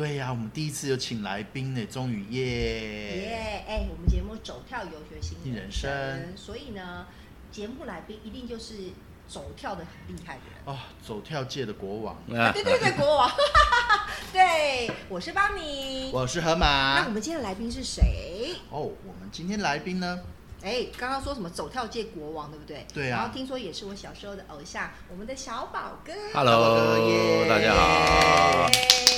对呀，我们第一次有请来宾呢，终于耶！耶！哎，我们节目走跳游学新人生，所以呢，节目来宾一定就是走跳的很厉害的人哦，走跳界的国王。对对对，国王。对，我是邦尼，我是河马。那我们今天的来宾是谁？哦，我们今天来宾呢？哎，刚刚说什么走跳界国王，对不对？对啊。然后听说也是我小时候的偶像，我们的小宝哥。Hello，大家好。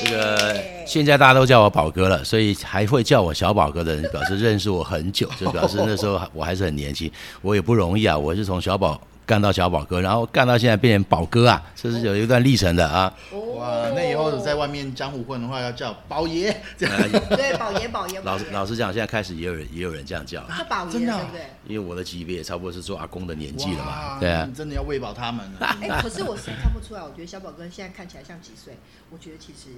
这个现在大家都叫我宝哥了，所以还会叫我小宝哥的人，表示认识我很久，就表示那时候我还是很年轻。我也不容易啊，我是从小宝。干到小宝哥，然后干到现在变成宝哥啊，这是有一段历程的啊。哇，那以后在外面江湖混的话，要叫宝爷这样。对，宝爷，宝爷。老实老实讲，现在开始也有人也有人这样叫。叫宝爷，对不对？因为我的级别也差不多是做阿公的年纪了嘛。对啊。真的要喂饱他们了。哎，可是我实在看不出来，我觉得小宝哥现在看起来像几岁？我觉得其实。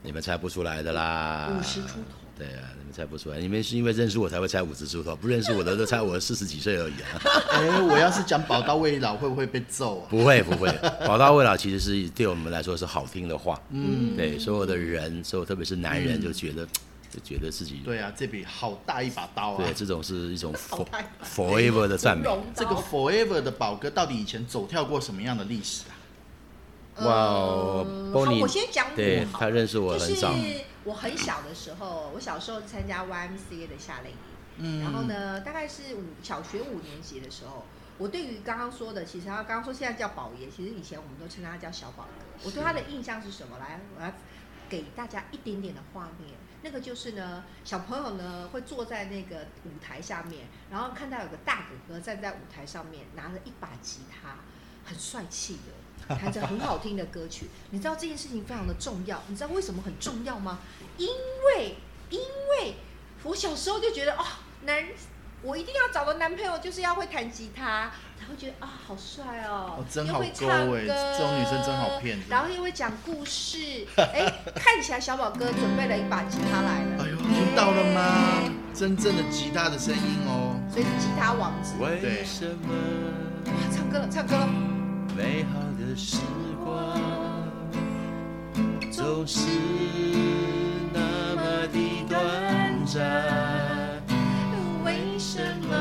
你们猜不出来的啦，五十出头。对啊，你们猜不出来，你们是因为认识我才会猜五十出头，不认识我的都猜我四十几岁而已啊。哎，我要是讲宝刀未老，会不会被揍啊？不会不会，宝刀未老其实是对我们来说是好听的话。嗯，对，所有的人，所有特别是男人，就觉得就觉得自己对啊，这笔好大一把刀啊。对，这种是一种 forever 的赞美。这个 forever 的宝哥到底以前走跳过什么样的历史啊？哇，我先讲对他认识我很早。我很小的时候，我小时候参加 YMCA 的夏令营，嗯然后呢，大概是五小学五年级的时候，我对于刚刚说的，其实他刚刚说现在叫宝爷，其实以前我们都称他叫小宝哥。我对他的印象是什么？来，我要给大家一点点的画面。那个就是呢，小朋友呢会坐在那个舞台下面，然后看到有个大哥哥站在舞台上面，拿着一把吉他，很帅气的。弹着很好听的歌曲，你知道这件事情非常的重要。你知道为什么很重要吗？因为，因为我小时候就觉得，哦，男，我一定要找的男朋友就是要会弹吉他，才会觉得啊，好帅哦，真好歌，这种女生真好骗。然后又会讲故事，哎，看起来小宝哥准备了一把吉他来了。哎呦，听到了吗？真正的吉他的声音哦，所以是吉他王子。对，唱歌了，唱歌了。美好的时光总是那么的短暂，为什么？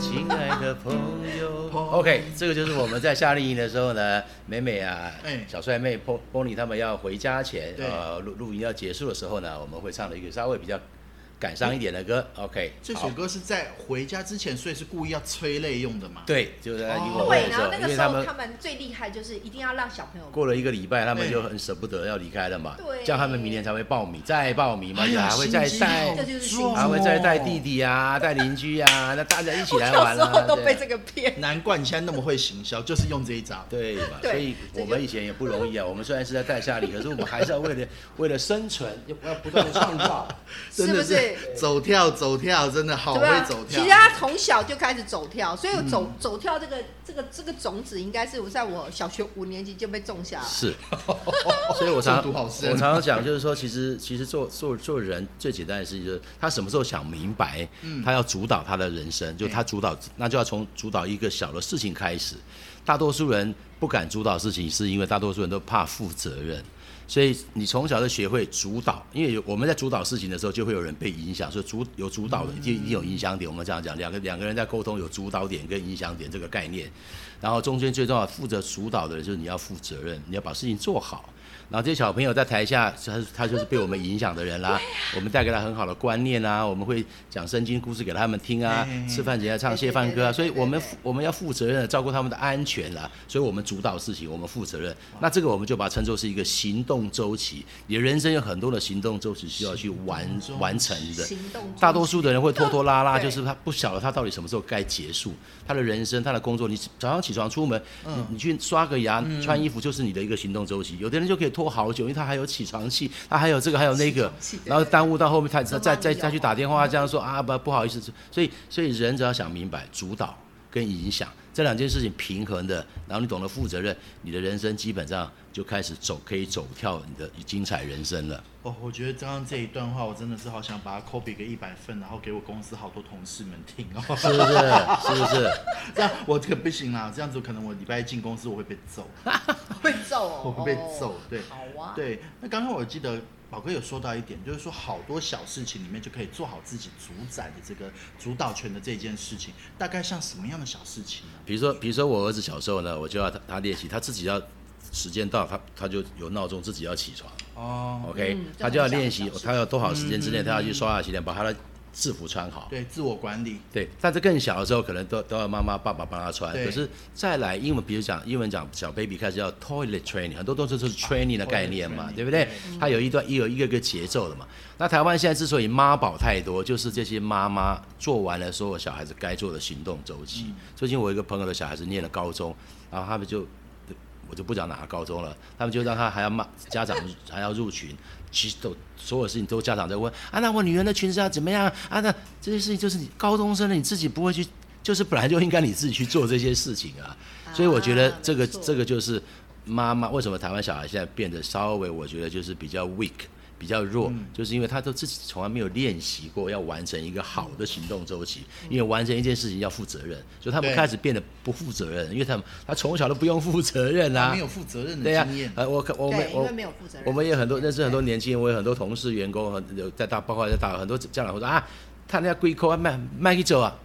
亲爱的朋友，OK，这个就是我们在夏令营的时候呢，美美啊，小帅妹、波波尼他们要回家前，呃，录录音要结束的时候呢，我们会唱的一个稍微比较。感伤一点的歌，OK。这首歌是在回家之前，所以是故意要催泪用的嘛？对，就是在英文对，然后那个时候他们最厉害就是一定要让小朋友过了一个礼拜，他们就很舍不得要离开了嘛。对，这样他们明年才会报名，再报名嘛，就还会再带，还会再带弟弟啊，带邻居啊，那大家一起来玩了。都被这个骗，难怪你现在那么会行销，就是用这一招。对嘛？所以我们以前也不容易啊。我们虽然是在带下里，可是我们还是要为了为了生存，要要不断的创造，是不是？走跳。走跳真的好会走跳。其实他从小就开始走跳，所以走走跳这个这个这个种子应该是我在我小学五年级就被种下了。是，所以我常我常常讲，就是说，其实其实做做做人最简单的事情就是他什么时候想明白，他要主导他的人生，就他主导，那就要从主导一个小的事情开始。大多数人不敢主导事情，是因为大多数人都怕负责任。所以你从小就学会主导，因为我们在主导事情的时候，就会有人被影响。所以主有主导的，就一定有影响点。我们这样讲，两个两个人在沟通，有主导点跟影响点这个概念。然后中间最重要负责主导的人，就是你要负责任，你要把事情做好。然后这些小朋友在台下，他他就是被我们影响的人啦。我们带给他很好的观念啊，我们会讲圣经故事给他们听啊，吃饭前要唱谢饭歌啊。所以我们我们要负责任的照顾他们的安全啦。所以我们主导事情，我们负责任。那这个我们就把它称作是一个行动周期。你的人生有很多的行动周期需要去完完成的。大多数的人会拖拖拉拉，就是他不晓得他到底什么时候该结束他的人生，他的工作。你早上起床出门，你你去刷个牙、穿衣服，就是你的一个行动周期。有的人就可以。拖好久，因为他还有起床气，他还有这个，还有那个，然后耽误到后面，他再再再去打电话这样说啊不不好意思，所以所以人只要想明白主导，跟影响这两件事情平衡的，然后你懂得负责任，你的人生基本上就开始走，可以走跳你的精彩人生了。哦，我觉得刚刚这一段话，我真的是好想把它 copy 个一百份，然后给我公司好多同事们听哦，是不是？是不是？这样我可不行啦，这样子可能我礼拜一进公司我会被揍，被揍哦，我会被揍。对，好啊。对，那刚刚我记得宝哥有说到一点，就是说好多小事情里面就可以做好自己主宰的这个主导权的这件事情，大概像什么样的小事情呢？比如说，比如说我儿子小时候呢，我就要他他练习，他自己要时间到，他他就有闹钟自己要起床。哦，OK，、嗯他就要练习他要多少时间之内，嗯他要去刷牙洗脸，把他的制服穿好。对，自我管理，对，但是更小的时候，可能都都要妈妈、爸爸帮他穿。可是再来英文，比如讲英文讲小 baby 开始要 toilet training，很多都是是 training 的概念嘛对不对对？它有一段有一个个节奏的嘛。那台湾现在之所以妈宝太多，就是这些妈妈做完了所有小孩子该做的行动周期。最近我一个朋友的小孩子念了高中，然后他们就。我就不讲哪个高中了，他们就让他还要骂家长还要入群，其实都所有事情都家长在问啊，那我女儿的裙子要怎么样啊？那这些事情就是你高中生了，你自己不会去，就是本来就应该你自己去做这些事情啊。所以我觉得这个、这个就是妈妈为什么台湾小孩现在变得稍微我觉得就是比较 weak。比较弱，就是因为他都自己从来没有练习过要完成一个好的行动周期，因为完成一件事情要负责任，所以他们开始变得不负责任，因为他们他从小都不用负责任啊，没有负责任、的经验。呃，我可我们对，因为我没有负责任。我们也很多认识很多年轻人，我有很多同事、员工，很有在大，包括在大很多家长会说啊，他那龟扣啊，卖卖去走啊，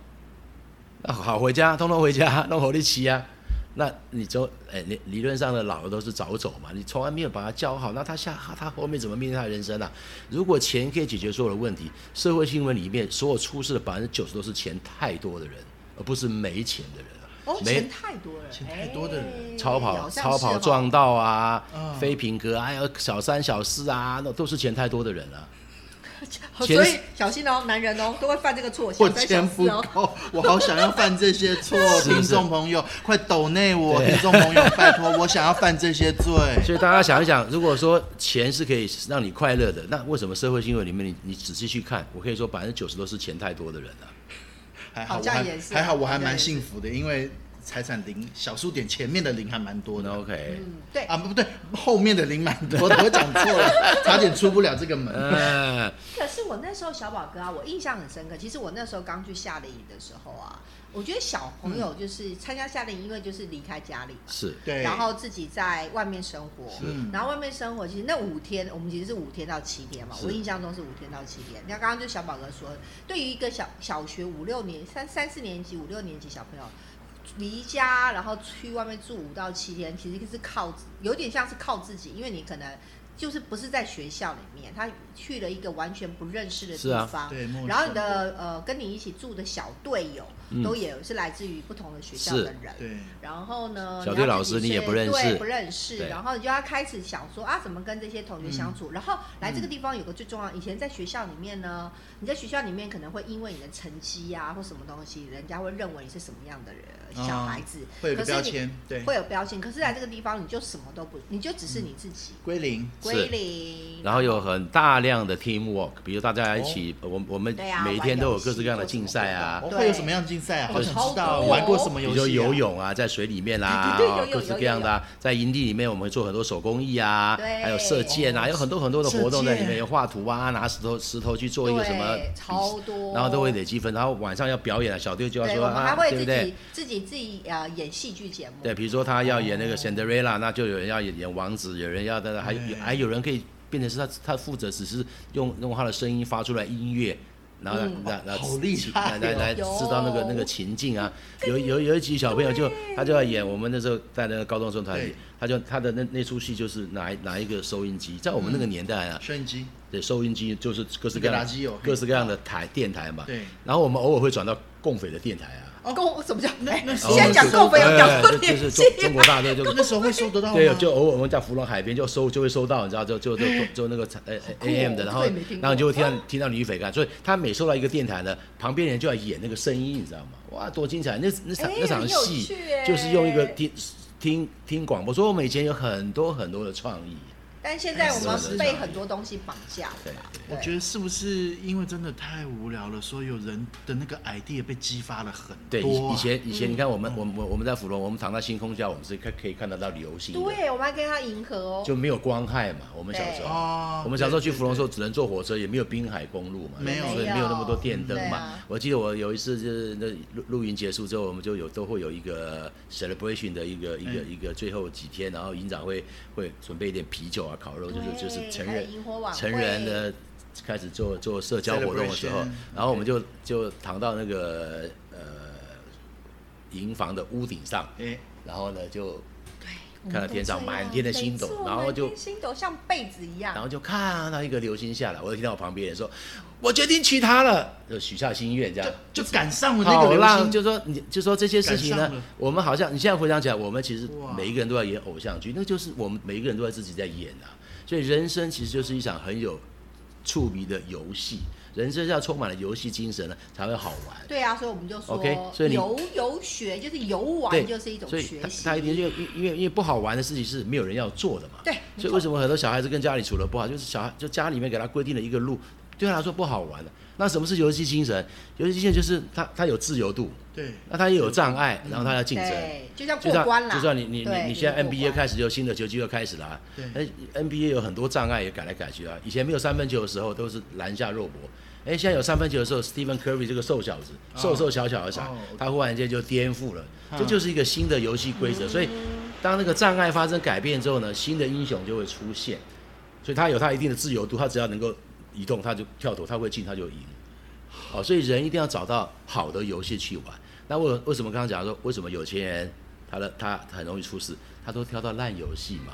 那好回家，通通回家，弄好力骑啊。那你就哎，理理论上的老的都是早走嘛，你从来没有把他教好，那他下他后面怎么面对他的人生啊？如果钱可以解决所有的问题，社会新闻里面所有出事的百分之九十都是钱太多的人，而不是没钱的人啊。哦，没钱太多了，钱太多的人哎超跑超跑撞到啊，嗯飞平格啊还有小三小四啊，那都是钱太多的人啊。钱所以小心哦，男人哦都会犯这个错，我钱不。够，我好想要犯这些错，听众朋友，快抖内我，听众朋友，拜托，我想要犯这些罪。所以大家想一想，如果说钱是可以让你快乐的，那为什么社会新闻里面你你仔细去看，我可以说百分之九十都是钱太多的人啊。还好，好我还还好，我还蛮幸福的，因为财产零小数点前面的零还蛮多的。OK，嗯，对，啊，不对，后面的零蛮多的，我讲错了，差点出不了这个门。嗯，可是我那时候小宝哥啊，我印象很深刻。其实我那时候刚去夏令营的时候啊，我觉得小朋友就是参加夏令营，因为就是离开家里嘛，是对，然后自己在外面生活，嗯然后外面生活，其实那五天，我们其实是五天到七天嘛，我印象中是五天到七天。那刚刚就小宝哥说，对于一个小小学五六年、三三四年级、五六年级小朋友。离家，然后去外面住五到七天，其实是靠有点像是靠自己，因为你可能就是不是在学校里面，他去了一个完全不认识的地方，对，然后你的呃跟你一起住的小队友、嗯都也是来自于不同的学校的人，对，然后呢，小队老师你也不认识。对，不认识，然后你就要开始想说啊，怎么跟这些同学相处。然后来这个地方有个最重要，以前在学校里面呢，你在学校里面可能会因为你的成绩啊或什么东西，人家会认为你是什么样的人，哦小孩子。会有标签，对，会有标签。可是来这个地方，你就什么都不，你就只是你自己，归零，归零。然后有很大量的 teamwork，比如大家一起，我我们每一天都有各式各样的竞赛啊。哦，会有什么样的竞赛啊？好想超知道，玩过什么游戏？比如说游，泳啊，在水里面啦、对对对有有各式各样的、啊，在营地里面我们会做很多手工艺啊，对还有射箭啊，哦有很多很多的活动在里面，有画图啊，拿石头石头去做一个什么超多，然后都会累积分，然后晚上要表演了，小队就要，说啊，会自己、对不对？自己自己呃演戏剧节目。对，比如说他要演那个哦 Cinderella，、那就有人要演演王子，有人要的，还对还有人可以变成是他他负责只是用用他的声音发出来音乐。然后来嗯。来来好厉害来来来有。制造那个那个情境啊，有有有一集小朋友就他就要演我们那时候在那个高中生团体对，他就他的那那出戏就是拿一拿一个收音机，在我们那个年代啊，收音机，对收音机就是各式各样各式各样的台电台嘛，对，然后我们偶尔会转到共匪的电台啊，哦共什么叫？哎，那现在讲共匪有哎讲过就就是中中国大队就那时候会收得到吗？对，就偶尔我们在芙蓉海边就收就会收到，你知道，就就就就就那个呃 AM 的，然后然后就会听到听到女匪干，所以他每收到一个电台呢，旁边人就要演那个声音，你知道吗？哇，多精彩！那那场哎那场戏就是用一个听听听广播，所以我们以前有很多很多的创意。但现在我们被很多东西绑架了。我觉得是不是因为真的太无聊了，所以有人的那个 idea 被激发了很多。对，以前以前你看我们我们我们在芙蓉，我们躺在星空下，我们是可可以看得到流星。对，我们还跟它银河哦。就没有光害嘛？我们小时候，我们小时候去芙蓉的时候，只能坐火车，也没有滨海公路嘛，没有，所以没有那么多电灯嘛。我记得我有一次就是那露露营结束之后，我们就有都会有一个 celebration 的一个一个一个最后几天，然后营长会会准备一点啤酒啊、烤肉，就是就是成人成人的开始做做社交活动的时候，然后我们就就躺到那个呃营房的屋顶上，然后呢就看到天上满天的星斗，然后就星斗像被子一样，然后就看到一个流星下来，我就听到我旁边人说：“我决定娶她了。”就许下心愿，这样就赶上了那个流星。就说你就说这些事情呢，我们好像你现在回想起来，我们其实每一个人都在演偶像剧，那就是我们每一个人都在自己在演啊。所以人生其实就是一场很有触迷的游戏，人生要充满了游戏精神呢，才会好玩。对啊，所以我们就说，OK，所以游游学就是游玩，就是一种学习。他一定就因因为因为不好玩的事情是没有人要做的嘛。对，所以为什么很多小孩子跟家里处的不好，就是小孩就家里面给他规定了一个路，对他来说不好玩的。那什么是游戏精神？游戏精神就是他他有自由度，对，那他也有障碍，然后他要竞争，就像过关了。就算你你你你现在 NBA 开始就新的球季又开始了，哎，NBA 有很多障碍也改来改去啊。以前没有三分球的时候都是篮下肉搏，哎，现在有三分球的时候，Stephen Curry 这个瘦小子，瘦瘦小小的傻，他忽然间就颠覆了，这就是一个新的游戏规则。所以当那个障碍发生改变之后呢，新的英雄就会出现。所以他有他一定的自由度，他只要能够移动，他就跳投，他会进，他就赢。哦，所以人一定要找到好的游戏去玩。那为为什么刚刚讲说，为什么有钱人他的他很容易出事？他都挑到烂游戏嘛，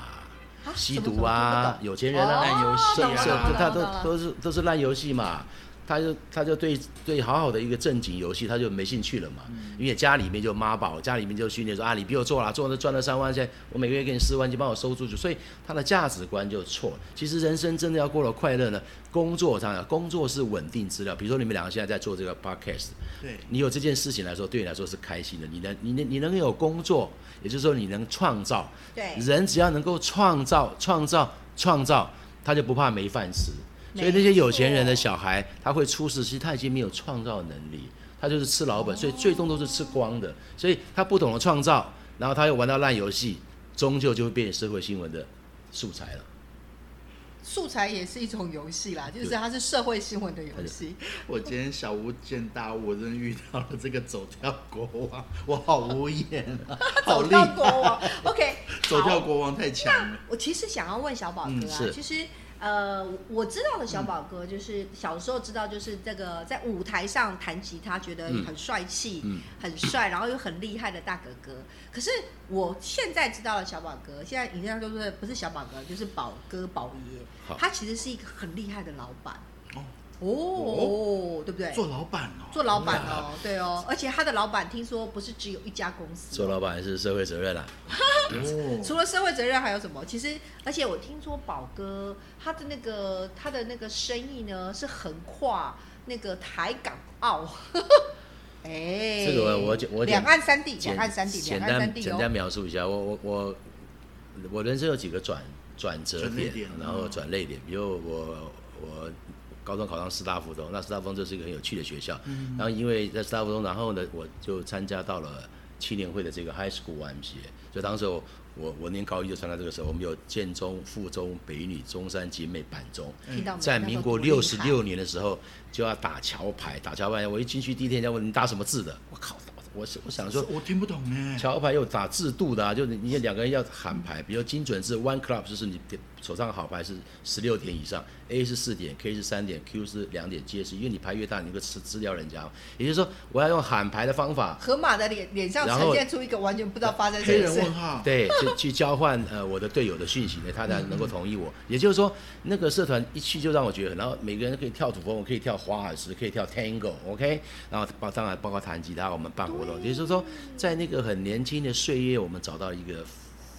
吸毒啊，有钱人啊，烂游戏啊，他都都是都是烂游戏嘛。他就他就对对好好的一个正经游戏他就没兴趣了嘛，因为家里面就妈宝，家里面就训练说啊，你比我做了，做了赚了三万，现在我每个月给你四万，就帮我收出去，所以他的价值观就错了。其实人生真的要过得快乐呢，工作上工作是稳定资料。比如说你们两个现在在做这个 podcast，对你有这件事情来说，对你来说是开心的。你能你能你能有工作，也就是说你能创造。对，人只要能够创造创造创造，他就不怕没饭吃。所以那些有钱人的小孩，他会出事，其实他已经没有创造能力，他就是吃老本，所以最终都是吃光的。所以他不懂得创造，然后他又玩到烂游戏，终究就会变成社会新闻的素材了。素材也是一种游戏啦，就是它是社会新闻的游戏。我今天小巫见大巫，我真的遇到了这个走跳国王，我好无言啊！走跳国王，OK，走跳国王太强了。我其实想要问小宝哥啊，其实。呃，我知道的小宝哥就是小时候知道，就是这个在舞台上弹吉他，觉得很帅气，很帅，然后又很厉害的大哥哥。可是我现在知道了小宝哥，现在人家都是不是小宝哥，就是宝哥宝爷，他其实是一个很厉害的老板。哦，对不对？做老板哦，做老板哦，对哦，而且他的老板听说不是只有一家公司，做老板是社会责任啦。除了社会责任还有什么？其实，而且我听说宝哥他的那个他的那个生意呢，是横跨那个台港澳。哎，这个我我两岸三地，两岸三地，简单简单描述一下，我我我我人生有几个转转折点，然后转泪点，比如我我。高中考上师大附中，那师大附中就是一个很有趣的学校。嗯然后因为在师大附中，然后呢，我就参加到了青年会的这个 High School YMCA。所以当时我我念高一就参加这个时候，我们有建中、附中、北女、中山、集美、板中。在民国六十六年的时候就要打桥牌，打桥牌。我一进去第一天，人家问你打什么字的，我靠！我我想说，我听不懂呢。桥牌有打制度的，就你你两个人要喊牌，比如精准是 one club，就是你手上好牌是十六点以上，A 是四点，K 是三点，Q 是两点，皆是，因为你牌越大，你能够吃资料人家。也就是说，我要用喊牌的方法。河马的脸脸上呈现出一个完全不知道发生什么事。对，去去交换呃我的队友的讯息呢，他才能够同意我。也就是说，那个社团一去就让我觉得，然后每个人可以跳土风，我可以跳华尔兹，可以跳 Tango，OK，然后包当然包括弹吉他，我们办活动，也就是说。在那个很年轻的岁月，我们找到一个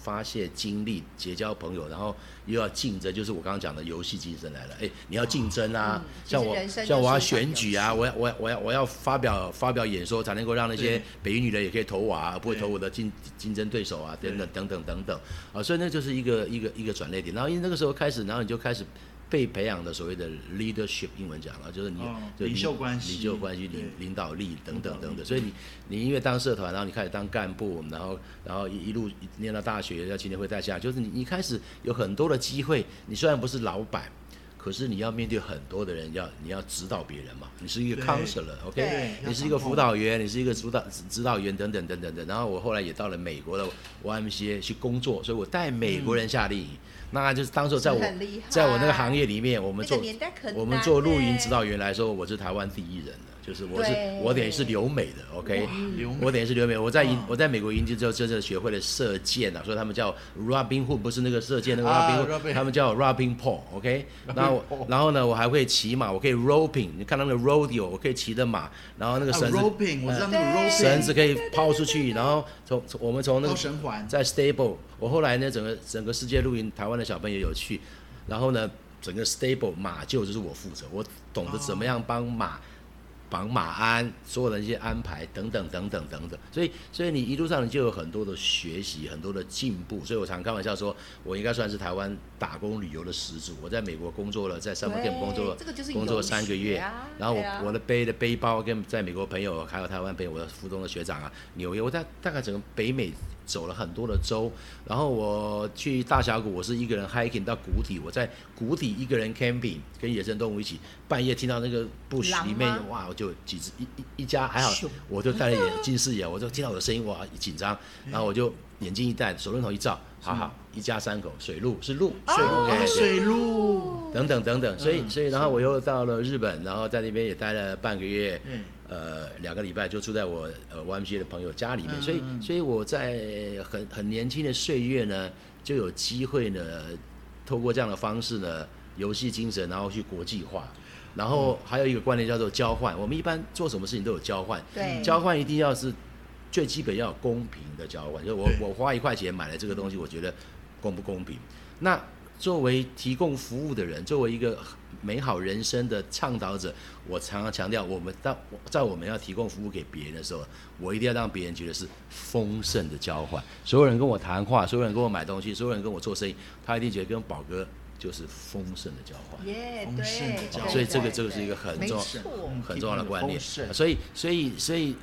发泄精力、结交朋友，然后又要竞争，就是我刚刚讲的游戏精神来了。哎，你要竞争啊，像我像我要选举啊，我要我要我要我要发表发表演说，才能够让那些北语女的也可以投我啊，不会投我的竞竞争对手啊，等等等等等等啊，所以那就是一个一个一个转捩点。然后因为那个时候开始，然后你就开始。被培养的所谓的 leadership，英文讲了，就是你领袖关系、领袖关系、领领导力等等等等。所以你你因为当社团，然后你开始当干部，然后然后一一路念到大学，要青年会带下，就是你一开始有很多的机会。你虽然不是老板，可是你要面对很多的人，要你要指导别人嘛。你是一个 counselor，OK？你是一个辅导员，你是一个指导指导员等等等等等。然后我后来也到了美国的 YMCA 去工作，所以我带美国人夏令营。那就是当时在我，在我那个行业里面，我们做我们做露营指导员来说，我是台湾第一人了。就是我是我等于是留美的，OK，我等于是留美。我在英我在美国营地之后，就是学会了射箭啊，所以他们叫 Robin Hood，不是那个射箭那个 Robin Hood，他们叫 Robin Paul，OK。然后然后呢，我还会骑马，我可以 roping，你看到那个 rodeo，我可以骑着马，然后那个绳子我知道那个 road，绳子可以抛出去，然后从我们从那个在 stable，我后来呢，整个整个世界露营，台湾的小朋友有去，然后呢，整个 stable 马厩就是我负责，我懂得怎么样帮马。绑马鞍，所有的一些安排等等等等等等，所以所以你一路上你就有很多的学习，很多的进步。所以我常开玩笑说，我应该算是台湾打工旅游的始祖。我在美国工作了，在 Summer Camp 工作了，工作三个月，然后我我的背的背包跟在美国朋友还有台湾朋友，我的附中的学长啊，纽约，我在大概整个北美。走了很多的州，然后我去大峡谷，我是一个人 hiking 到谷底，我在谷底一个人 camping，跟野生动物一起，半夜听到那个 bush 里面，哇，我就几只一一一家还好，我就戴了眼近视眼，我就听到我的声音，哇，紧张，然后我就眼镜一戴，手电筒一照，好好，一家三口，水路是路，水路，水路，等等等等，所以所以然后我又到了日本，然后在那边也待了半个月。呃，两个礼拜就住在我呃 YMC 的朋友家里面，所以所以我在很很年轻的岁月呢，就有机会呢，透过这样的方式呢，游戏精神，然后去国际化，然后还有一个观念叫做交换。我们一般做什么事情都有交换，对，交换一定要是最基本要有公平的交换，就我我花一块钱买了这个东西，我觉得公不公平？那作为提供服务的人，作为一个。美好人生的倡导者，我常常强调，我们当在我们要提供服务给别人的时候，我一定要让别人觉得是丰盛的交换。所有人跟我谈话，所有人跟我买东西，所有人跟我做生意，他一定觉得跟宝哥就是丰盛的交换。耶，对，所以这个这个是一个很重很重要的观念。所以所以所以。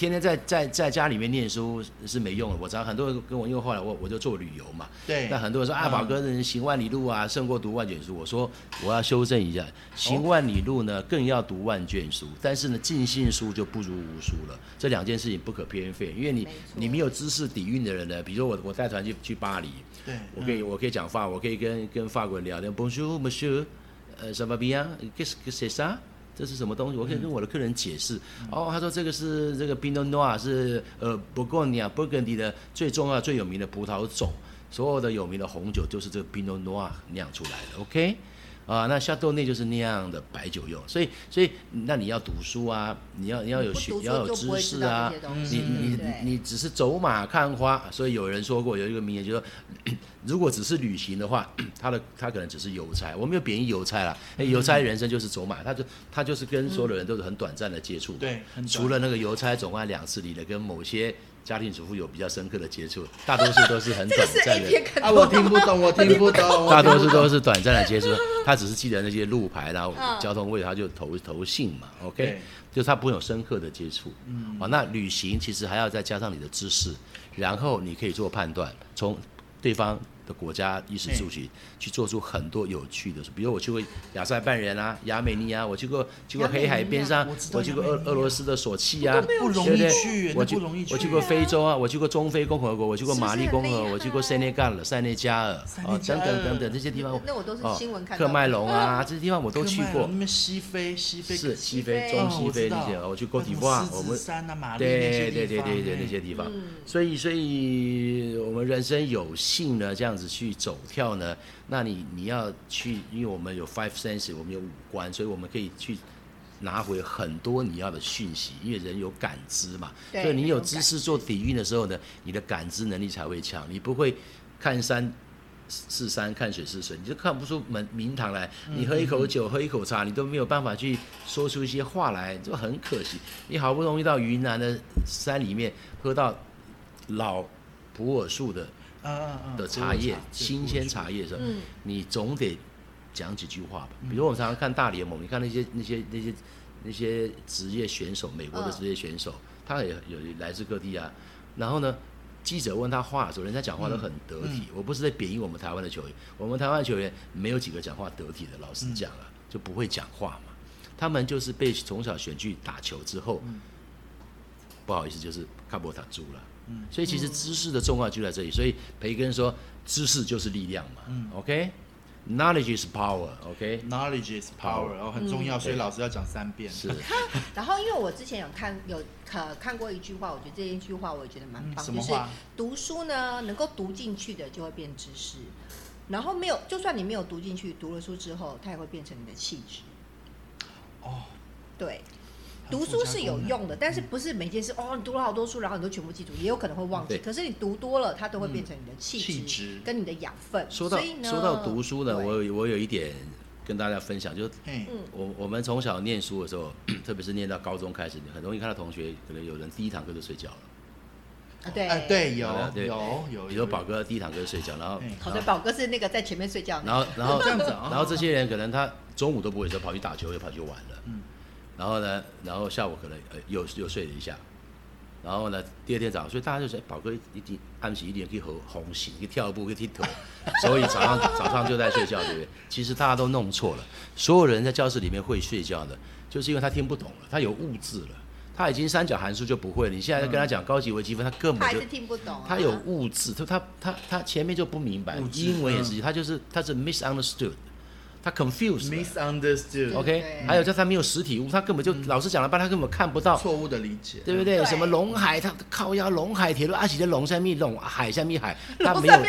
天天在在在家里面念书是没用的。我知道很多人跟我，因为后来我我就做旅游嘛。对。那很多人说啊，宝哥人行万里路啊，胜过读万卷书。我说我要修正一下，行万里路呢，更要读万卷书。但是呢，尽信书就不如无书了。这两件事情不可偏废。因为你你没有知识底蕴的人呢，比如说我我带团去去巴黎，对，我可以我可以讲法，我可以跟跟法国人聊天，Bonjour Monsieur，呃什么 bien，qu'est-ce que c'est ça？这是什么东西？我可以跟我的客人解释。哦，他说这个是这个 Pinot Noir 是呃 Bourgogne Burgundy 的最重要最有名的葡萄种，所有的有名的红酒就是这个 Pinot Noir 酿出来的。OK。啊，那夏多内就是那样的白酒用，所以所以那你要读书啊，你要你要有学，要有知识啊，你你你只是走马看花，所以有人说过有一个名言，就说 如果只是旅行的话，他的他可能只是邮差，我没有贬义邮差啦，邮差人生就是走马，他就他就是跟所有的人都是很短暂的接触，对，除了那个邮差总共两次里的跟某些。家庭主妇有比较深刻的接触，大多数都是很短暂的。啊，我听不懂，我听不懂。大多数都是短暂的接触，他只是记得那些路牌，然后交通位，他就投投信嘛。OK，就他不会有深刻的接触。嗯，啊，那旅行其实还要再加上你的知识，然后你可以做判断，从对方。国家衣食住行去做出很多有趣的事，比如我去过亚塞拜人啊、亚美尼亚，我去过去过黑海边上，我去过俄俄罗斯的索契啊，不容易去，我去我去过非洲啊，我去过中非共和国，我去过马利共和，我去过塞内加尔、塞内加尔。啊等等等等这些地方，那我都是新闻看克麦隆啊这些地方我都去过。那西非西非是西非。中西非那些，我去过迪化，我们对对对对对那些地方，所以所以我们人生有幸呢这样。去走跳呢？那你你要去，因为我们有 five senses，我们有五官，所以我们可以去拿回很多你要的讯息，因为人有感知嘛，对所以你有知识做底蕴的时候呢，你的感知能力才会强，你不会看山。是山看水是水，你就看不出门名堂来。你喝一口酒，喝一口茶，你都没有办法去说出一些话来，就很可惜。你好不容易到云南的山里面喝到老普洱树的的茶叶，新鲜茶叶的时候，嗯你总得讲几句话吧。比如我们常常看大联盟，你看那些那些那些那些职业选手，美国的嗯职业选手，他也有来自各地啊。然后呢，记者问他话的时候，人家讲话都很得体。我不是在贬义我们台湾的球员，我们台湾球员没有几个讲话得体的，老实讲啊，就不会讲话嘛。他们就是被从小选去打球之后，不好意思，就是看波塔猪了。所以其实知识的重要就在这里。所以培根说，知识就是力量嘛。嗯 OK，knowledge is power。OK，Knowledge is power，然后很重要，所以老师要讲三遍。是 然后因为我之前有看有可看过一句话，我觉得这一句话我也觉得蛮嗯棒，就是什么话？读书呢能够读进去的就会变知识，然后没有就算你没有读进去，读了书之后它也会变成你的气质。哦，对，很读书是有用的，但是不是每件事哦，你读了好多书，然后你都全部记住，也有可能会忘记。可是你读多了，它都会变成你的气气质质。跟你的养分。说到所以呢说到读书呢，我有我有一点跟大家分享，就是，嗯。我我们从小念书的时候，特别是念到高中开始，你很容易看到同学可能有人第一堂课就睡觉了。啊对。哎，对，有对有有，比如说宝哥第一堂课就睡觉，然后好的，宝哥是那个在前面睡觉，然后然后这样子啊。然后这些人可能他中午都不会说，跑去打球又跑去玩了。嗯然后呢，然后下午可能呃又又睡了一下，然后呢第二天早上，所以大家就说，哎宝哥一定按时一定去和红醒，去跳步，去踢腿，所以早上早上就在睡觉，对不对？其实大家都弄错了，所有人在教室里面会睡觉的，就是因为他听不懂了，他有物质了。他已经三角函数就不会了，你现在跟他讲高级微积分，他根本就他听不懂、啊。他有物质，他他他他前面就不明白英文也嗯。是，他就是他是 misunderstood，他 confused 了。misunderstood，OK，对还有叫他没有实体物，他根本就老师讲了半，他根本看不到，错误的理解，对不对？对什么龙海，他靠腰龙海铁路，阿喜的龙下面龙海下面海，他没有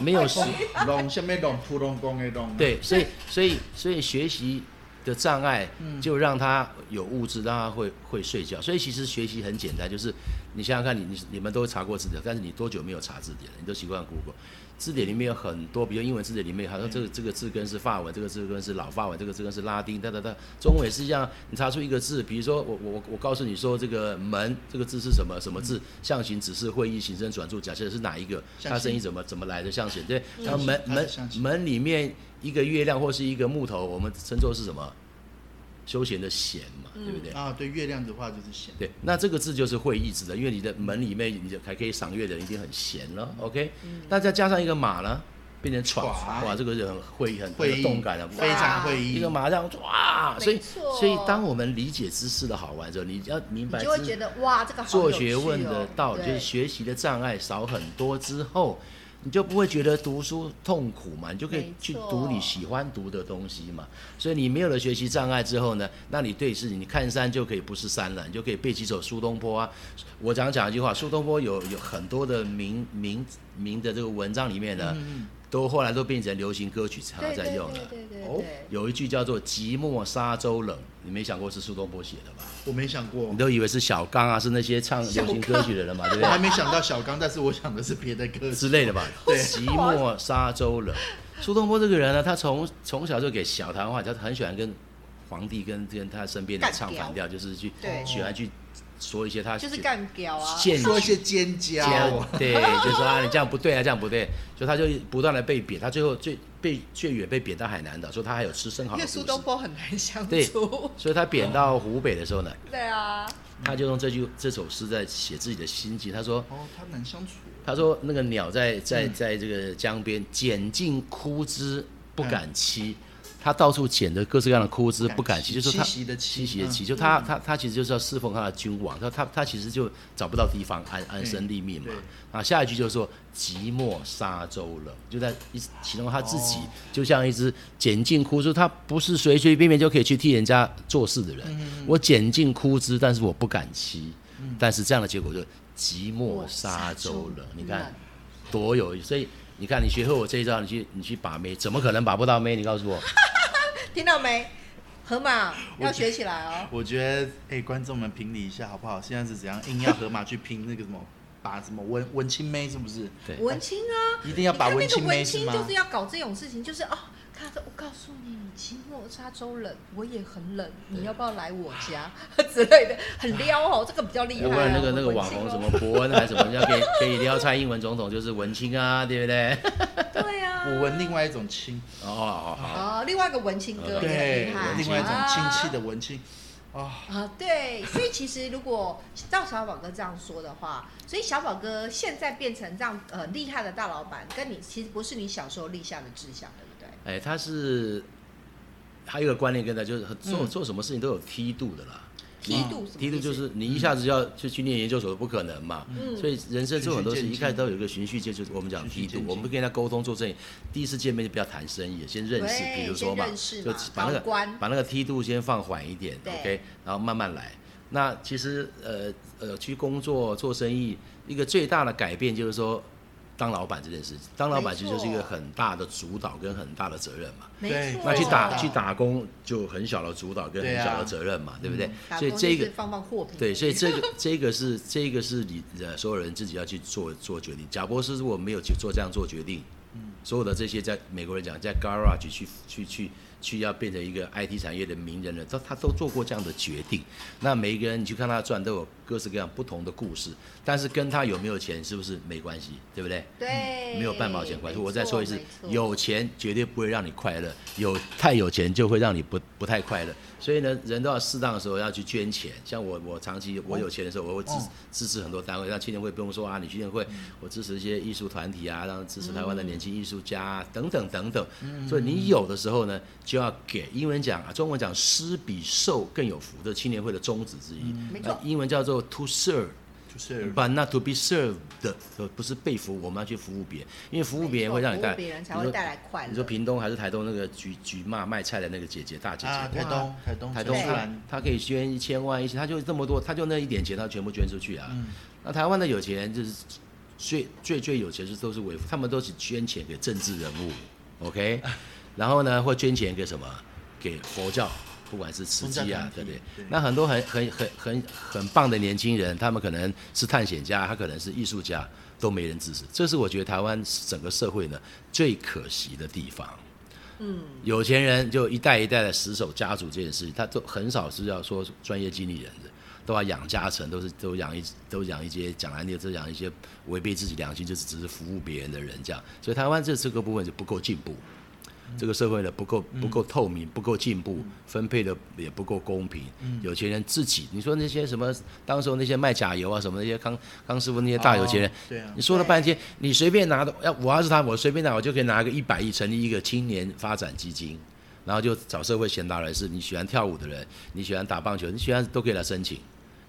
没有实，龙下面龙扑龙公的龙，，对，所以所以所以学习的障碍就让他有物质，让他会会睡觉。所以其实学习很简单，就是你想想看你，你你们都查过字典，但是你多久没有查字典了？你都习惯 Google。字典里面有很多，比如英文字典里面，好像这个这个字根是法文，这个字根是老法文，这个字根是拉丁，哒哒哒。中文也是一样，你查出一个字，比如说我我我告诉你说这个门这个字是什么什么字，象形、指示、会意、形声、转注，假设是哪一个，它声音怎么怎么来的象形？对，嗯然后门门门里面一个月亮或是一个木头，我们称作是什么？休闲的闲嘛，对不对？啊，对，月亮的话就是闲，对，那这个字就是会意字的，因为你的门里面你就还可以赏月的人一定很闲了，OK？那再加上一个马呢，变成闯，哇，这个人很会很会意很有动感的，哇。非常会意，一个马这样哇，所以所以当我们理解知识的好玩之后，你要明白你就会知觉得哇，这个好做学问的哦道理，就是对。学习的障碍少很多之后，你就不会觉得读书痛苦嘛，你就可以去读你喜欢读的东西嘛。所以你没有了学习障碍之后呢，那你对事情，你看山就可以不是山了，你就可以背几首苏东坡啊。我常讲一句话，苏东坡有有很多的名名名的这个文章里面呢，都后来都变成流行歌曲常常对对在用了。对对对哦对有一句叫做“寂寞沙洲冷”，你没想过是苏东坡写的吧？我没想过你，都以为是小刚啊，是那些唱流行歌曲的人嘛，对不对我还？没想到小刚，但是我想的是别的歌之类的吧。对寂寞沙洲冷。苏东坡这个人呢，他从从小就给小谈话，他很喜欢跟皇帝跟跟他身边的唱反调，就是去对喜欢去说一些他就是干掉啊，见说一些尖椒尖，对，就说啊你这样不对啊，这样不对，就他就不断的被贬，他最后最被最远被贬到海南岛，说他还有吃生蚝因为苏东坡很难相对处。所以他贬到湖北的时候呢，对啊，他就用这句这首诗在写自己的心境，他说。哦，他难相处，他说那个鸟在在嗯。在这个江边拣尽枯枝不敢栖，他到处捡着各式各样的枯枝不敢栖，就是说他栖息的栖栖息的栖，嗯就他他他其实就是要侍奉他的君王，他他他其实就找不到地方安安身立命嘛。啊，下一句就是说寂寞沙洲冷，就在一形容他自己哦就像一只捡尽枯枝，他不是随随便便就可以去替人家做事的人。嗯我捡尽枯枝，但是我不敢栖，但是这样的结果就寂寞沙洲冷。你看。多有意思，所以你看，你学会我这一招，你去你去把妹，怎么可能把不到妹？你告诉我，听到没？河马要学起来哦。我觉得，哎，观众们评理一下好不好？现在是怎样硬要河马去拼那个什么，把什么文文青妹是不是？对，文青啊，一定要把文青妹是吗？就是要搞这种事情，就是哦。他说：“我告诉你，期末沙洲冷，我也很冷，你要不要来我家 之类的？很撩哦，这个比较厉害。不然那个那个网红什么伯恩还是什么，要给 给撩蔡英文总统就是文青啊，对不对？对啊，我闻另外一种亲哦哦哦，另外一个文青哥对，另外一种亲戚的文青。”啊对，所以其实如果照小宝哥这样说的话，所以小宝哥现在变成这样呃厉害的大老板，跟你其实不是你小时候立下的志向？哎，他是还有一个观念跟他就是做做什么事情都有梯度的啦。梯度，梯度就是你一下子要就去念研究所不可能嘛，所以人生做很多事一开始都有一个循序渐进，我们讲梯度，我们不跟他沟通做生意，第一次见面就不要谈生意，先认识，比如说嘛，就把那个把那个梯度先放缓一点，OK，然后慢慢来。那其实呃呃去工作做生意，一个最大的改变就是说。当老板这件事，当老板其实就是一个很大的主导跟很大的责任嘛。对那去打去打工就很小的主导跟很小的责任嘛，对不对？所以这个放放货品。对，所以这个 这个是这个是你呃所有人自己要去做做决定。贾博士如果没有去做这样做决定，嗯所有的这些在美国人讲在 garage 去去去。去要变成一个 IT 产业的名人了，他他都做过这样的决定。那每一个人你去看他赚，都有各式各样不同的故事，但是跟他有没有钱是不是没关系，对不对？对，没有半毛钱关系。我再说一次，有钱绝对不会让你快乐，有太有钱就会让你不不太快乐。所以呢，人都要适当的时候要去捐钱。像我，我长期我有钱的时候，我会支支持很多单位。像青年会不用说啊，你青年会，我支持一些艺术团体啊，让支持台湾的年轻艺术家啊等等等等。所以你有的时候呢，就要给。英文讲啊，中文讲施比受更有福，这青年会的宗旨之一。没错，英文叫做 to serve。But not to be served，不是被服务，我们要去服务别人，因为服务别人会让你带，别人才会带来快乐。你说屏东还是台东那个举举骂卖菜的那个姐姐大姐姐，台东台东台东她她可以捐一千万一千，她就这么多，她就那一点钱，她全部捐出去啊。那台湾的有钱人就是最最最有钱是都是为他们都是捐钱给政治人物，OK，然后呢会捐钱给什么？给佛教。不管是吃鸡啊，对不对？那很多很很很很很棒的年轻人，他们可能是探险家，他可能是艺术家，都没人支持。这是我觉得台湾整个社会呢最可惜的地方。嗯，有钱人就一代一代的死守家族这件事情，他都很少是要说专业经理人的，都要养家成，都是都养一都养一些讲难听，就养一些违背自己良心，就是只是服务别人的人这样。所以台湾这这个部分就不够进步。这个社会呢不够不够透明，不够进步，分配的也不够公平。有钱人自己，你说那些什么，当时候那些卖假油啊什么那些康康师傅那些大有钱人，你说了半天，你随便拿的，要我要是他，我随便拿，我就可以拿个一百亿成立一个青年发展基金，然后就找社会贤达人士，你喜欢跳舞的人，你喜欢打棒球，你喜欢都可以来申请。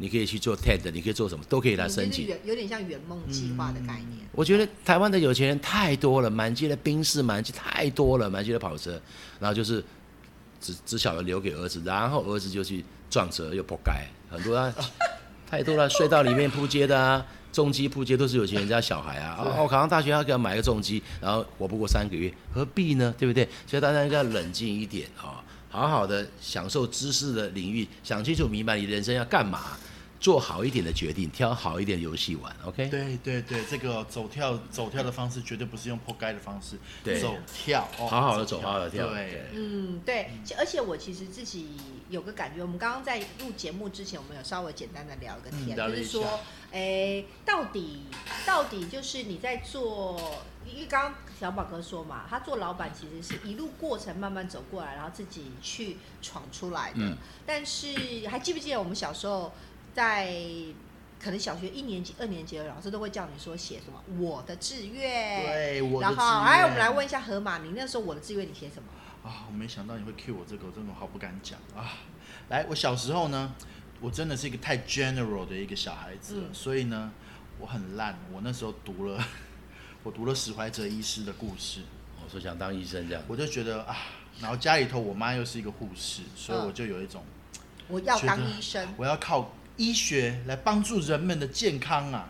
你可以去做 TED，你可以做什么，都可以来申请。有点像圆梦计划的概念。我觉得台湾的有钱人太多了，满街的宾士，满街太多了，满街的跑车，然后就是只只晓得留给儿子，然后儿子就去撞车又扑街，很多啊，太多了，隧道里面扑街的啊，重机扑街都是有钱人家小孩啊。哦，考上大学要给他买个重机，然后活不过三个月，何必呢？对不对？所以大家应该冷静一点啊，好好的享受知识的领域，想清楚明白你人生要干嘛。做好一点的决定，挑好一点的游戏玩，OK？对对对，这个走跳走跳的方式绝对不是用破盖的方式，对，走跳，好好的走，好好的跳。对，嗯，对。而且我其实自己有个感觉，我们刚刚在录节目之前，我们有稍微简单的聊一个天，就是说，哎，到底到底就是你在做，因为刚刚小宝哥说嘛，他做老板其实是一路过程慢慢走过来，然后自己去闯出来的。嗯。但是还记不记得我们小时候？在可能小学一年级、二年级的老师都会叫你说写什么我的志愿，对，我然后哎，我们来问一下河马，你那时候我的志愿你写什么？啊，我没想到你会 cue 我这个，我真的好不敢讲啊。来，我小时候呢，我真的是一个太 general 的一个小孩子，所以呢，我很烂。我那时候读了，我读了史怀哲医师的故事，我说想当医生这样，我就觉得啊，然后家里头我妈又是一个护士，所以我就有一种我要当医生，我要靠。医学来帮助人们的健康啊！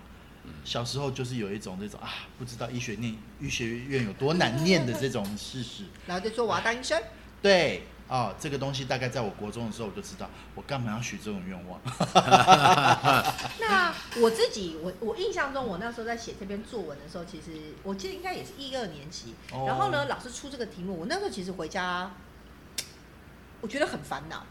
小时候就是有一种这种啊，不知道医学念医学院有多难念的这种事实，然后就说我要当医生。对，哦，这个东西大概在我国中的时候我就知道，我干嘛要许这种愿望？那我自己，我我印象中，我那时候在写这篇作文的时候，其实我记得应该也是一二年级。哦然后呢，老师出这个题目，我那时候其实回家，我觉得很烦恼。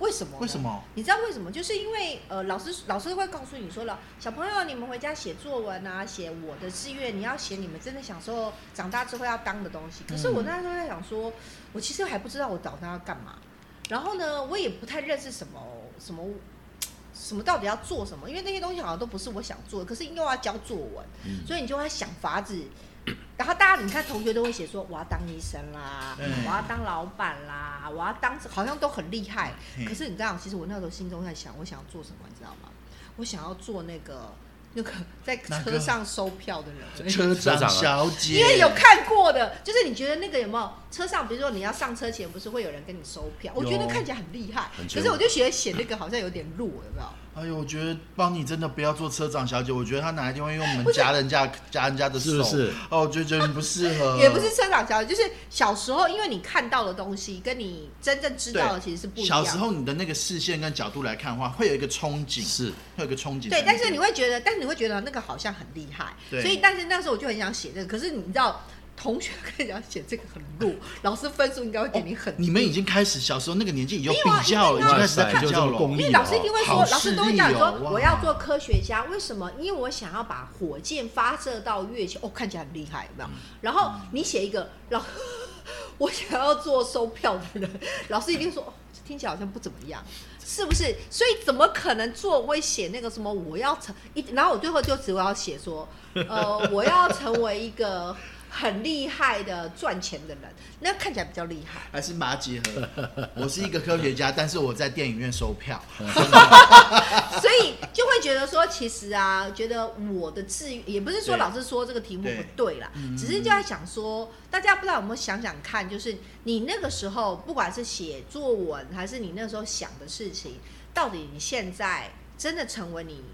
为什么？为什么？你知道为什么？就是因为呃，老师老师会告诉你说了，小朋友，你们回家写作文啊，写我的志愿，你要写你们真的想说长大之后要当的东西。可是我那时候在想说，我其实还不知道我长大要干嘛。然后呢，我也不太认识什么什么什么到底要做什么，因为那些东西好像都不是我想做的，可是又要教作文，嗯所以你就会想法子。然后大家你看同学都会写说我要当医生啦，嗯我要当老板啦，我要当好像都很厉害。嗯可是你知道，其实我那时候心中在想，我想要做什么，你知道吗？我想要做那个那个在车上收票的人。车长车长啊小姐，因为有看过的，就是你觉得那个有没有车上，比如说你要上车前，不是会有人跟你收票？我觉得看起来很厉害，可是我就觉得写那个好像有点弱，有没有？哎呦，我觉得帮你真的不要做车长小姐，我觉得他哪一天会用门夹人家夹人家的手，是不是？哦，我就觉得你不适合，也不是车长小姐，就是小时候，因为你看到的东西跟你真正知道的其实是不一样。小时候你的那个视线跟角度来看的话，会有一个憧憬，是。会有一个憧憬。对，但是你会觉得，但是你会觉得那个好像很厉害，对。所以但是那时候我就很想写这个，可是你知道，同学跟人家写这个很弱，老师分数应该会给你很低、你们已经开始小时候那个年纪有没有啊比较了，已经开始在比较了。因为老师一定会说，好老师都会讲说我要做科学家，为什么？因为我想要把火箭发射到月球，哦，看起来很厉害，有没有？然后你写一个老，我想要做收票的人，老师一定说，哦，听起来好像不怎么样，是不是？所以怎么可能做？我会写那个什么，我要成一，然后我最后就只我要写说，呃，我要成为一个很厉害的赚钱的人，那看起来比较厉害。还是马结合。我是一个科学家，但是我在电影院收票。所以就会觉得说，其实啊，觉得我的志愿也不是说老师说这个题目不对啦，嗯只是就在想说，大家不知道有没有想想看，就是你那个时候不管是写作文，还是你那时候想的事情，到底你现在真的成为你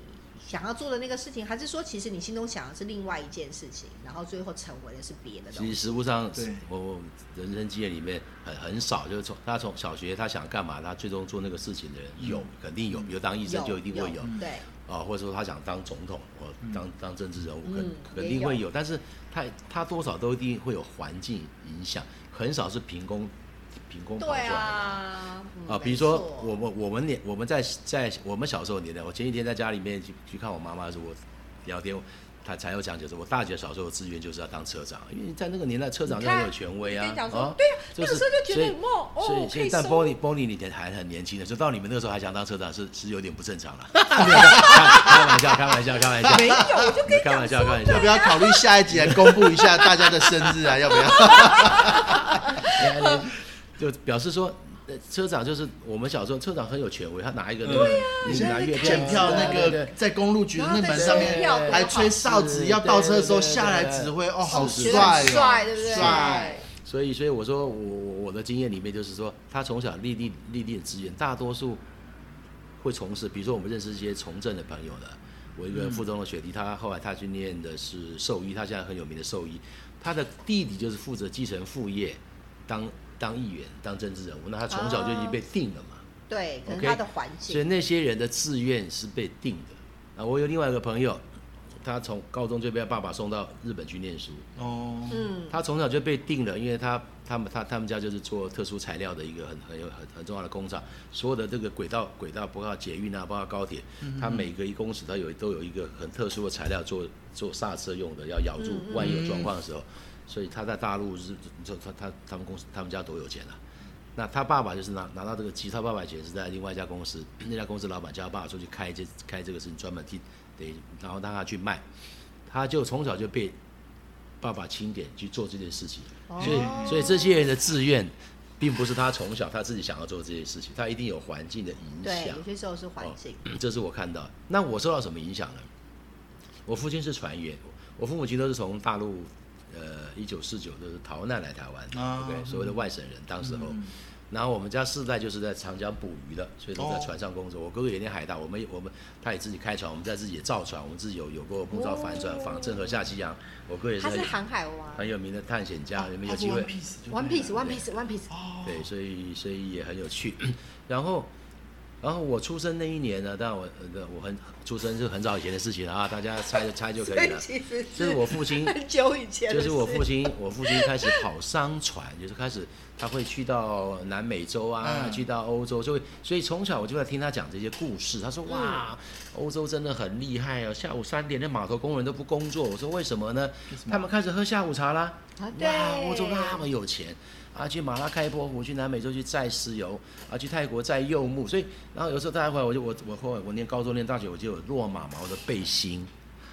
想要做的那个事情，还是说其实你心中想的是另外一件事情，然后最后成为的是别的东西其实？实物上对，我我人生经验里面很很少，就是从他从小学他想干嘛，他最终做那个事情的人有嗯肯定有，比如当医生就一定会有对，啊，或者说他想当总统或当当政治人物，嗯肯肯定会有，但是他他多少都一定会有环境影响，很少是凭空凭空跑出来对的。啊，嗯啊，比如说我们我们年我们在在我们小时候的年代，我前几天在家里面去去看我妈妈的时候，我聊天，她才有讲，解说我大姐小时候的志愿就是要当车长，因为在那个年代车长就很有权威啊跟你讲，说啊，对啊，那就是个时候就觉所以得哦哦所以所以但 Bonnie Bonnie 你还很年轻的，就到你们那个时候还想当车长是是有点不正常了，开玩笑开玩笑开玩笑，没有，我就跟你开玩笑开玩笑要不要考虑下一集来公布一下大家的生日啊？要不要？就表示说。呃车长就是我们小时候，车长很有权威，他拿一个那个你是拿月票检票那个在公路局的那门上面收票多还吹哨子，要倒车的时候下来指挥，哦，好帅帅，对不对？帅所以，所以我说我我我的经验里面就是说，他从小历历历练资源，大多数会从事，比如说我们认识一些从政的朋友的，我一个附中的学弟，他后来他去念的是兽医，他现在很有名的兽医，他的弟弟就是负责继承父业，当当议员，当政治人物，那他从小就已经被定了嘛。对，可能 OK，他的环境，所以那些人的志愿是被定的。啊，我有另外一个朋友，他从高中就被他爸爸送到日本去念书，哦，嗯，他从小就被定了，因为他他们他他们家就是做特殊材料的一个很很有很很重要的工厂，所有的这个轨道轨道，包括捷运啊，包括高铁，它每个一公尺它有都有一个很特殊的材料做做刹车用的，要咬住万一有状况的时候，所以他在大陆是就他他他们公司他们家多有钱啊。那他爸爸就是拿拿到这个机，他爸爸以前是在另外一家公司，那家公司老板叫他爸爸出去开这开这个事情，专门替得然后让他去卖，他就从小就被爸爸钦点去做这件事情，哦所以所以这些人的志愿，并不是他从小他自己想要做这些事情，他一定有环境的影对，响有，些时候是环境，嗯这是我看到的。那我受到什么影响呢？我父亲是船员，我父母亲都是从大陆，呃，一九四九都是逃难来台湾、啊 o k 所谓的外省人，当时候。然后我们家世代就是在长江捕鱼的，所以都在船上工作。我哥哥也念海大，我们我们他也自己开船，我们在自己也造船，我们自己有有过木造帆船，仿郑和下西洋。我哥也是他是航海王，很有名的探险家，有没有机会？One Piece，One Piece，One Piece。对，所以所以也很有趣。然后。然后我出生那一年呢，当然我呃我很出生是很早以前的事情了啊，大家猜就猜就可以了。就是我父亲很久以前，就是我父亲，我父亲开始跑商船，就是开始他会去到南美洲啊，去到欧洲，就会所以从小我就在听他讲这些故事。他说哇，欧洲真的很厉害哦，下午三点那码头工人都不工作。我说为什么呢？他们开始喝下午茶啦。哇，欧洲那么有钱。啊，去马拉开波湖，去南美洲去载石油，啊，去泰国载柚木，所以，然后有时候大家回来，我就我我后来我念高中念大学，我就有落马毛的背心，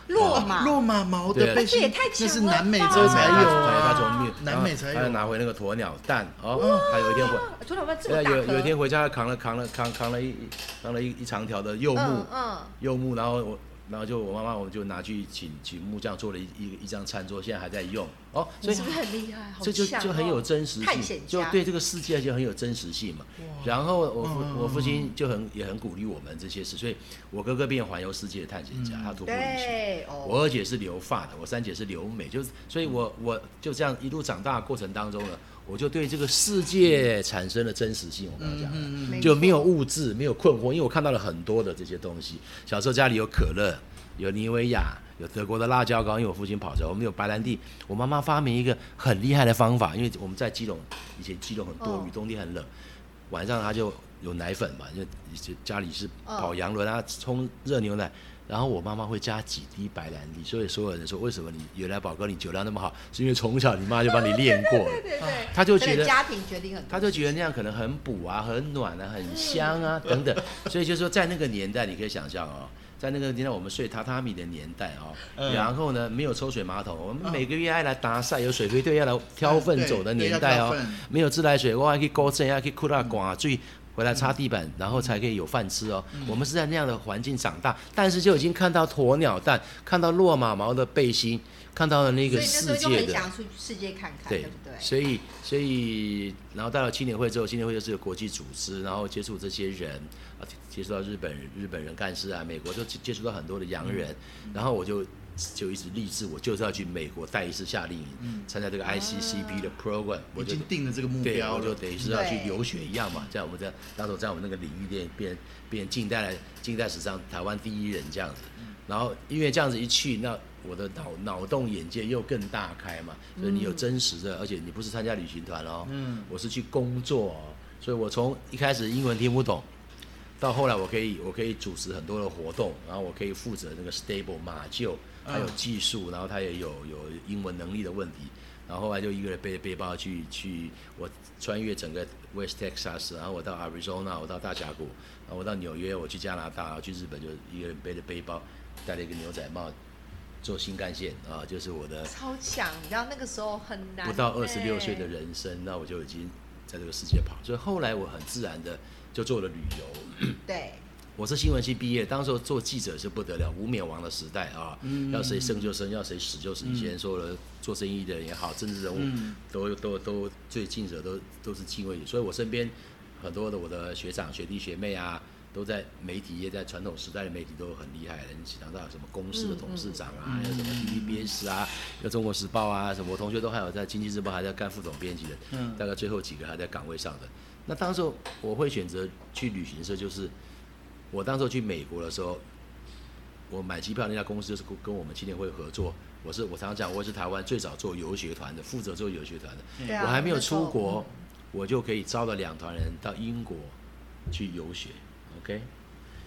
落马落马毛的背心，那是南美洲才有，他从南美才有，他拿回那个鸵鸟蛋，哦，还有一天回，鸵鸟蛋这么有有一天回家，扛了扛了扛扛了一扛了一一长条的柚木，嗯，柚木，然后我。然后就我妈妈，我们就拿去请请木匠做了一一一张餐桌，现在还在用哦。所以是不是很厉害？这就就很有真实性，就对这个世界就很有真实性嘛。然后我父我父亲就很也很鼓励我们这些事，所以我哥哥变环游世界的探险家，他徒步旅行。我二姐是留发的，我三姐是留美，就所以我我就这样一路长大的过程当中呢。我就对这个世界产生了真实性。我刚刚讲，就没有物质，没有困惑，因为我看到了很多的这些东西。小时候家里有可乐，有尼维雅，有德国的辣椒膏，因为我父亲跑车。我们有白兰地。我妈妈发明一个很厉害的方法，因为我们在基隆，以前基隆很多雨，冬天很冷，晚上他就有奶粉嘛，就家里是跑洋轮啊，冲热牛奶。然后我妈妈会加几滴白兰地，所以所有人说为什么你原来宝哥你酒量那么好，是因为从小你妈就帮你 练过，对对对，他就觉得家庭决定很，他就觉得那样可能很补啊、很暖啊、很香啊等等，所以就说在那个年代，你可以想象哦，在那个年代我们睡榻榻米的年代哦，然后呢没有抽水马桶，我们每个月爱来打晒，有水费队要来挑粪走的年代哦，没有自来水，我还可以高正，还可以哭到挂最。回来擦地板，然后才可以有饭吃哦。我们是在那样的环境长大，但是就已经看到鸵鸟蛋，看到落马毛的背心，看到了那个世界的。想出世界看看，对不对？所以，所以，然后到了青年会之后，青年会就是个国际组织，然后接触这些人啊，接触到日本日本人干事啊，美国就接触到很多的洋人，然后我就。就一直立志，我就是要去美国带一次夏令营，参加这个 ICCP 的 program。我已经定了这个目标我就等于是要去留学一样嘛，在我们在当时在我们那个领域变变变近代近代史上台湾第一人这样子。然后因为这样子一去，那我的脑脑洞眼界又更大开嘛。所以你有真实的，而且你不是参加旅行团哦，我是去工作哦，所以我从一开始英文听不懂。到后来，我可以我可以主持很多的活动，然后我可以负责那个 stable 马厩，还有技术，然后他也有有英文能力的问题，然后后来就一个人背着背包去去，我穿越整个 West Texas，然后我到 Arizona，我到大峡谷，然后我到纽约，我去加拿大，然后去日本，就一个人背着背包，戴了一个牛仔帽，坐新干线啊，就是我的超强，你知道那个时候很难，不到二十六岁的人生，那我就已经在这个世界跑，所以后来我很自然的。就做了旅游，对，我是新闻系毕业，当时做记者是不得了，无冕王的时代啊，要谁生就生，要谁死就死。以前说了做生意的人也好，政治人物都都都最近者都都是敬畏，所以我身边很多的我的学长学弟学妹啊，都在媒体业，在传统时代的媒体都很厉害的，你想到什么公司的董事长啊，有什么 TVBS 啊，有中国时报啊，什么我同学都还有在经济日报还在干副总编辑的，大概最后几个还在岗位上的。那当时我会选择去旅行社，就是我当时去美国的时候，我买机票那家公司就是跟我们青年会合作。我是我常常讲，我是台湾最早做游学团的，负责做游学团的。我还没有出国，我就可以招了两团人到英国去游学。OK，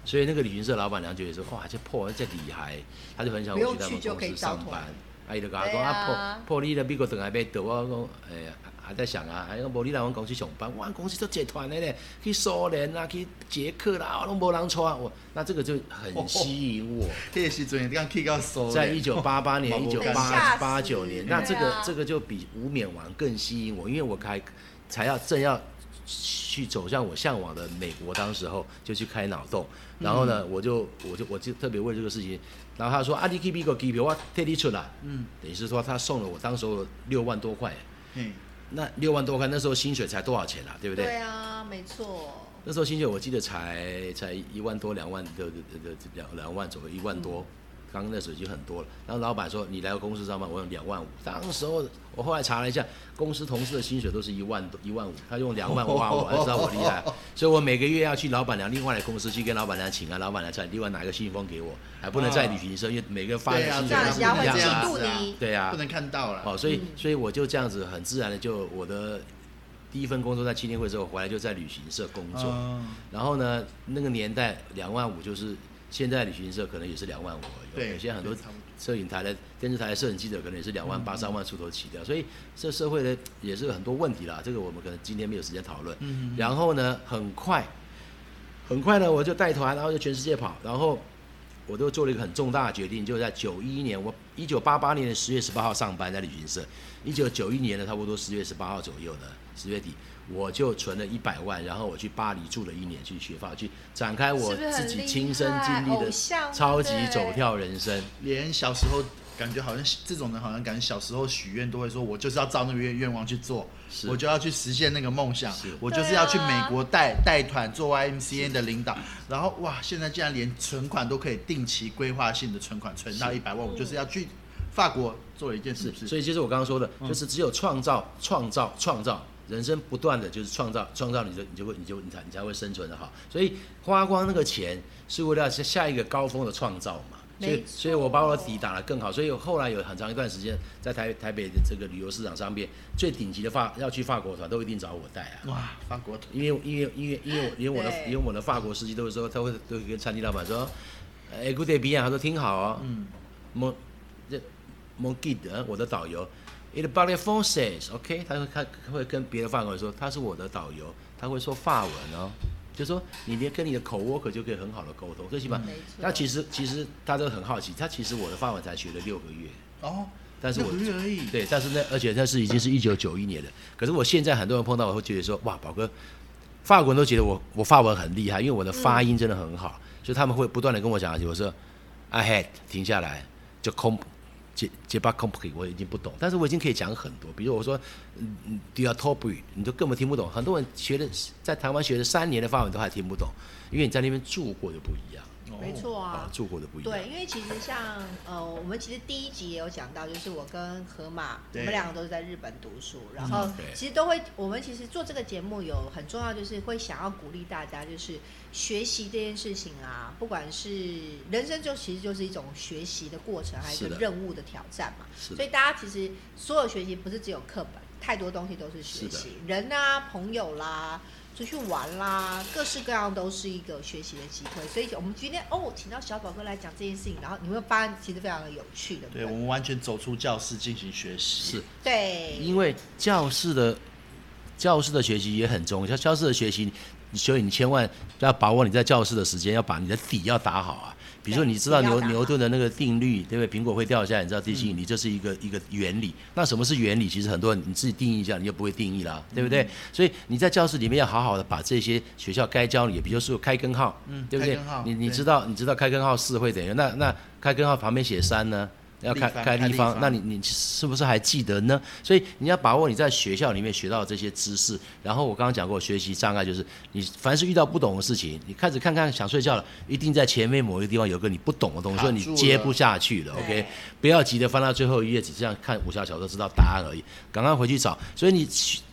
所以那个旅行社老板娘觉得说，哇，这破这厉害，他就很想我去他们公司上班。阿姨就讲啊，破破你的美国等下被得我讲，哎呀。还在想啊，还讲无你来阮公司上班，我公司都集团的咧，去苏联啊，去捷克啦，拢无人错我，那这个就很吸引我。这 时阵你讲去到苏在一九八八年、一九八八九年，那这个这个就比无冕王更吸引我，因为我开才要正要去走向我向往的美国，当时候就去开脑洞，然后呢，我就我就我就特别为这个事情，然后他说啊，你去美国机票我替你出啦，嗯，等于是说他送了我当时候六万多块。嗯，那六万多块，那时候薪水才多少钱啊？对不对？对啊，没错。那时候薪水我记得才才一万多两万的的的两两万左右，一万多。刚刚那时候已经很多了。然后老板说你来公司上班，我用两万五。当时候我后来查了一下，公司同事的薪水都是一万多一万五，他用两万挖我，知道我厉害。所以我每个月要去老板娘另外的公司去跟老板娘请啊，老板娘再另外拿个信封给我，还不能在旅行社，因为每个发的薪水不一样。对啊，不能看到了。哦，所以所以我就这样子很自然的就我的。第一份工作在青年会之后回来就在旅行社工作，然后呢，那个年代两万五就是现在旅行社可能也是两万五而已。有些很多摄影台的电视台的摄影记者可能也是两万八三万出头起掉，所以这社会呢也是很多问题啦。这个我们可能今天没有时间讨论。然后呢，很快很快呢，我就带团，然后就全世界跑，然后我都做了一个很重大的决定，就在九一年，我一九八八年的十月十八号上班在旅行社，一九九一年的差不多十月十八号左右呢。十月底，我就存了一百万，然后我去巴黎住了一年，去学法，去展开我自己亲身经历的超级走跳人生。连小时候感觉好像这种人，好像感觉小时候许愿都会说，我就是要照那个愿愿望去做，我就要去实现那个梦想，我就是要去美国带带团做 Y M C N 的领导。然后哇，现在竟然连存款都可以定期规划性的存款存到一百万，我就是要去法国做了一件事。所以就是我刚刚说的，就是只有创造、创造、创造。人生不断的就是创造，创造你就你就会你就你才你才会生存的好，所以花光那个钱是为了下下一个高峰的创造嘛，所以所以我把我的底打得更好，所以后来有很长一段时间在台台北的这个旅游市场上面，最顶级的法要去法国团都一定找我带啊，哇，法国团，因为因为因为因为因为我的因为我的法国司机都会说他会都会跟餐厅老板说，哎，good day，比亚，他说听好哦，嗯，蒙这蒙 g i 我的导游。It b o d y phone says, OK，他会他会跟别的法国人说他是我的导游，他会说法文哦，就说你连跟你的口 worker 就可以很好的沟通，最起码。那其实其实大家都很好奇，他其实我的法文才学了六个月哦，但是我。对，但是那而且那是已经是一九九一年的，可是我现在很多人碰到我会觉得说哇，宝哥，法国人都觉得我我法文很厉害，因为我的发音真的很好，所以他们会不断的跟我讲，我说 I had 停下来就空。结结巴 complete 我已经不懂，但是我已经可以讲很多。比如我说，嗯，do you talk b r 你都根本听不懂。很多人学的在台湾学了三年的法文都还听不懂，因为你在那边住过就不一样。没错啊，做过的不一样。对，因为其实像呃，我们其实第一集也有讲到，就是我跟河马，我们两个都是在日本读书，然后其实都会，我们其实做这个节目有很重要，就是会想要鼓励大家，就是学习这件事情啊，不管是人生就其实就是一种学习的过程，还是任务的挑战嘛。所以大家其实所有学习不是只有课本，太多东西都是学习，人啊，朋友啦。出去玩啦，各式各样都是一个学习的机会，所以我们今天哦，请到小宝哥来讲这件事情，然后你会发现其实非常的有趣的。对，我们完全走出教室进行学习。是，对，因为教室的教室的学习也很重要，像教室的学习，所以你千万要把握你在教室的时间，要把你的底要打好啊。比如说，你知道牛牛顿的那个定律，对不对？苹果会掉下来，你知道地心引力，这是一个一个原理。那什么是原理？其实很多人你自己定义一下，你就不会定义了，对不对？所以你在教室里面要好好的把这些学校该教你，比如说开根号，嗯，对不对？你你知道你知道开根号四会怎样？那那开根号旁边写三呢？要看看地方，那你你是不是还记得呢？所以你要把握你在学校里面学到这些知识。然后我刚刚讲过，学习障碍就是你凡是遇到不懂的事情，你开始看看想睡觉了，一定在前面某一个地方有个你不懂的东西，所以你接不下去了。OK，不要急着翻到最后一页，只是像看武侠小说知道答案而已，赶快回去找。所以你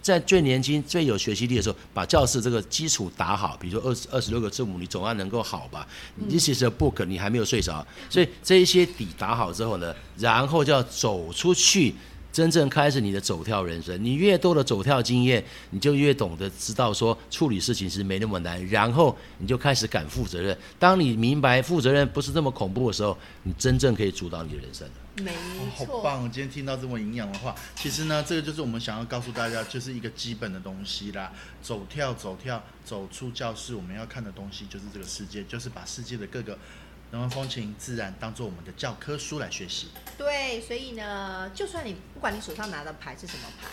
在最年轻、最有学习力的时候，把教室这个基础打好，比如说二十二十六个字母，你总要能够好吧？？This is a book 你还没有睡着，所以这一些底打好之后呢？然后就要走出去，真正开始你的走跳人生。你越多的走跳经验，你就越懂得知道说处理事情是没那么难。然后你就开始敢负责任。当你明白负责任不是这么恐怖的时候，你真正可以主导你的人生没错，好棒！今天听到这么营养的话，其实呢，这个就是我们想要告诉大家，就是一个基本的东西啦。走跳，走跳，走出教室，我们要看的东西就是这个世界，就是把世界的各个。人文风情自然当做我们的教科书来学习。对，所以呢，就算你不管你手上拿的牌是什么牌，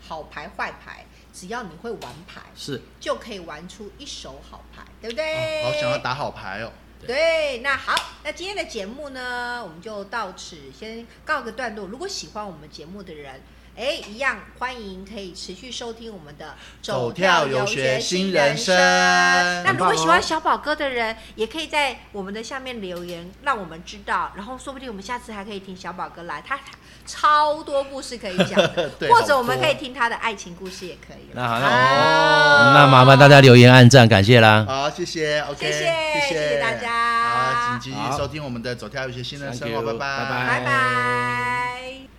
好牌坏牌，只要你会玩牌，是就可以玩出一手好牌，对不对？好想要打好牌哦。对，那好，那今天的节目呢，我们就到此先告个段落。如果喜欢我们节目的人，哎，一样欢迎可以持续收听我们的走跳游学新人生。那如果喜欢小宝哥的人，也可以在我们的下面留言，让我们知道。然后说不定我们下次还可以听小宝哥来，他超多故事可以讲的，或者我们可以听他的爱情故事也可以。那好，那那麻烦大家留言按赞，感谢啦。好，谢谢，OK，谢谢，谢谢大家。好，请继续收听我们的走跳游学新人生，拜拜，拜拜，拜拜。